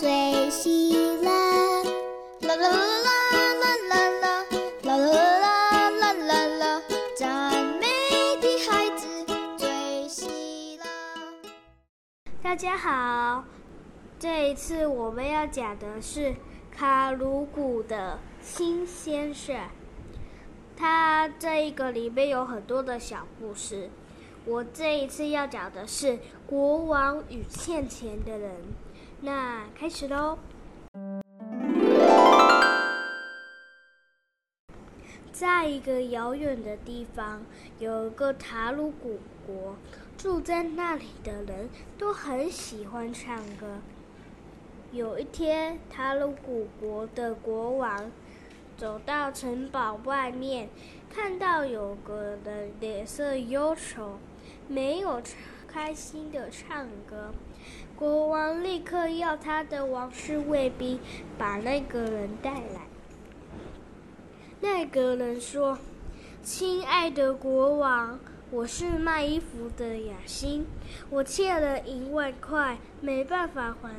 最喜乐。啦啦啦啦啦啦啦啦啦啦啦啦啦，赞美的孩子最喜乐。大家好，这一次我们要讲的是卡鲁古的新鲜事。它这一个里面有很多的小故事。我这一次要讲的是国王与欠钱的人。那开始喽。在一个遥远的地方，有一个塔鲁古国，住在那里的人都很喜欢唱歌。有一天，塔鲁古国的国王走到城堡外面，看到有个人脸色忧愁，没有开心的唱歌。国王立刻要他的王室卫兵把那个人带来。那个人说：“亲爱的国王，我是卖衣服的雅欣，我欠了一万块，没办法还。”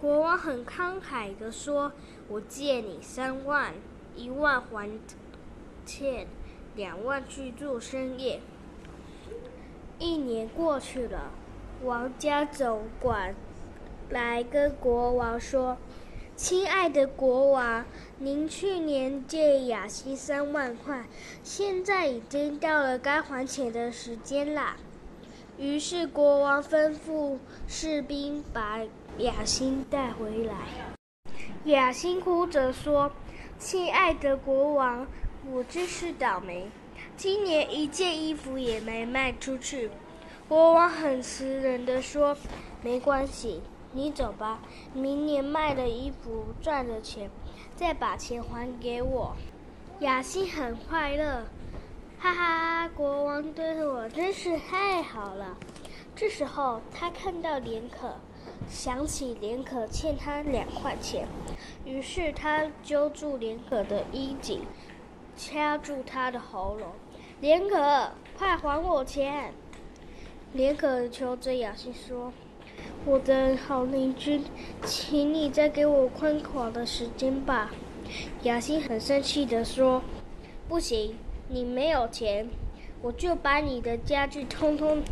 国王很慷慨地说：“我借你三万，一万还欠，两万去做生意。”一年过去了。王家总管来跟国王说：“亲爱的国王，您去年借雅欣三万块，现在已经到了该还钱的时间啦。”于是国王吩咐士兵把雅欣带回来。雅欣哭着说：“亲爱的国王，我真是倒霉，今年一件衣服也没卖出去。”国王很慈人的说：“没关系，你走吧。明年卖了衣服赚了钱，再把钱还给我。”雅欣很快乐，哈哈！国王对我真是太好了。这时候，他看到连可，想起连可欠他两块钱，于是他揪住连可的衣襟，掐住他的喉咙：“连可，快还我钱！”连可求着雅欣说：“我的好邻居，请你再给我宽广的时间吧。”雅欣很生气地说：“不行，你没有钱，我就把你的家具通通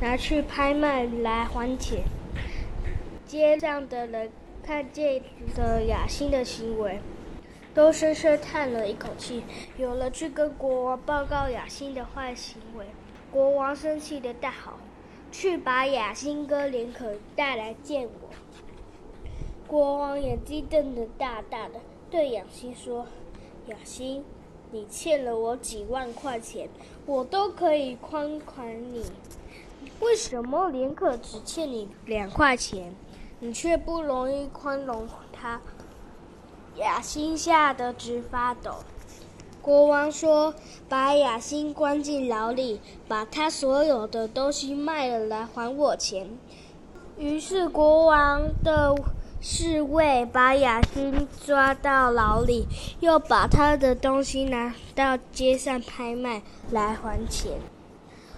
拿去拍卖来还钱。”街上的人看见了雅欣的行为，都深深叹了一口气，有了去跟国王报告雅欣的坏行为。国王生气的大吼：“去把雅欣哥连可带来见我！”国王眼睛瞪得大大的，对雅欣说：“雅欣，你欠了我几万块钱，我都可以宽宽你。为什么连可只欠你两块钱，你却不容易宽容他？”雅欣吓得直发抖。国王说：“把雅欣关进牢里，把他所有的东西卖了来还我钱。”于是国王的侍卫把雅欣抓到牢里，又把他的东西拿到街上拍卖来还钱。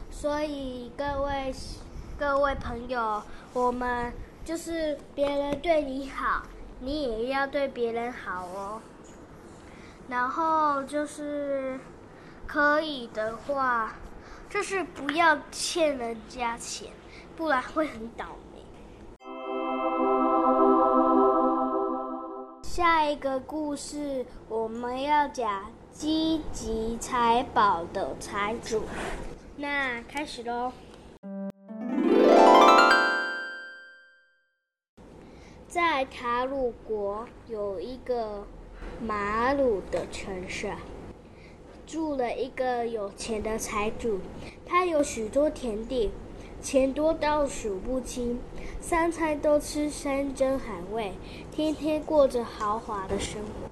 所以各位各位朋友，我们就是别人对你好，你也要对别人好哦。然后就是可以的话，就是不要欠人家钱，不然会很倒霉。下一个故事我们要讲积极财宝的财主，那开始喽。在塔鲁国有一个。马鲁的城市住了一个有钱的财主，他有许多田地，钱多到数不清，三餐都吃山珍海味，天天过着豪华的生活。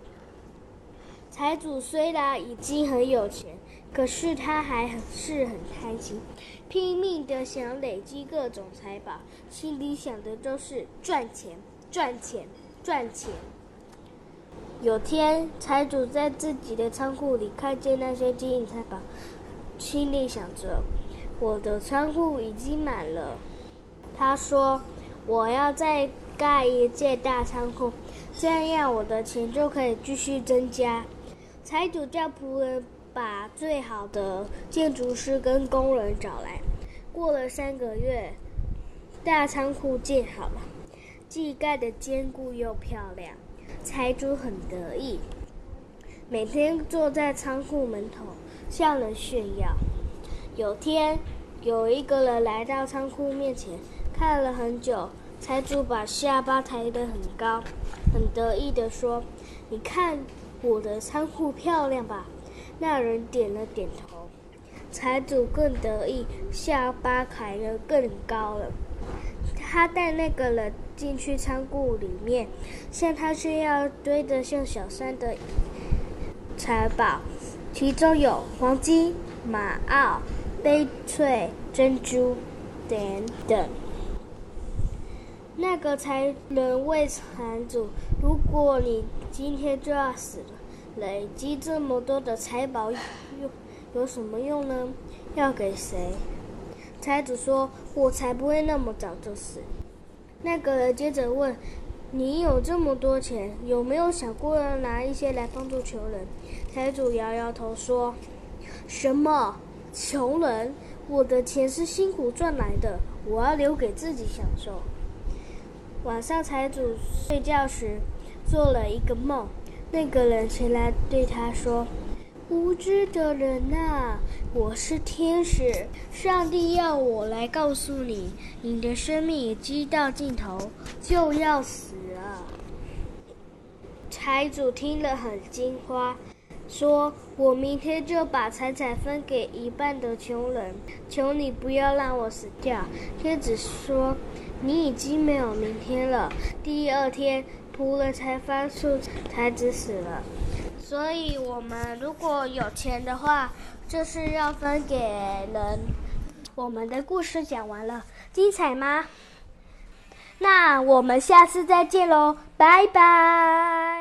财主虽然已经很有钱，可是他还是很贪心，拼命的想累积各种财宝，心里想的都是赚钱、赚钱、赚钱。有天，财主在自己的仓库里看见那些金银财宝，心里想着：“我的仓库已经满了。”他说：“我要再盖一间大仓库，这样我的钱就可以继续增加。财主叫仆人把最好的建筑师跟工人找来。过了三个月，大仓库建好了，既盖得坚固又漂亮。财主很得意，每天坐在仓库门口向人炫耀。有天，有一个人来到仓库面前，看了很久。财主把下巴抬得很高，很得意地说：“你看我的仓库漂亮吧？”那人点了点头。财主更得意，下巴抬得更高了。他带那个人进去仓库里面，向他炫耀堆得像小山的财宝，其中有黄金、马奥、翡翠、珍珠等等。那个才能为财主，如果你今天就要死了，累积这么多的财宝有有什么用呢？要给谁？财主说：“我才不会那么早就死。”那个人接着问：“你有这么多钱，有没有想过要拿一些来帮助穷人？”财主摇摇头说：“什么穷人？我的钱是辛苦赚来的，我要留给自己享受。”晚上，财主睡觉时做了一个梦。那个人前来对他说：“无知的人呐，我是天使，上帝要我来告诉你，你的生命已经到尽头，就要死了。”财主听了很惊慌，说：“我明天就把财产分给一半的穷人，求你不要让我死掉。”天使说。你已经没有明天了。第二天，仆人才发出才子死了。所以，我们如果有钱的话，就是要分给人。我们的故事讲完了，精彩吗？那我们下次再见喽，拜拜。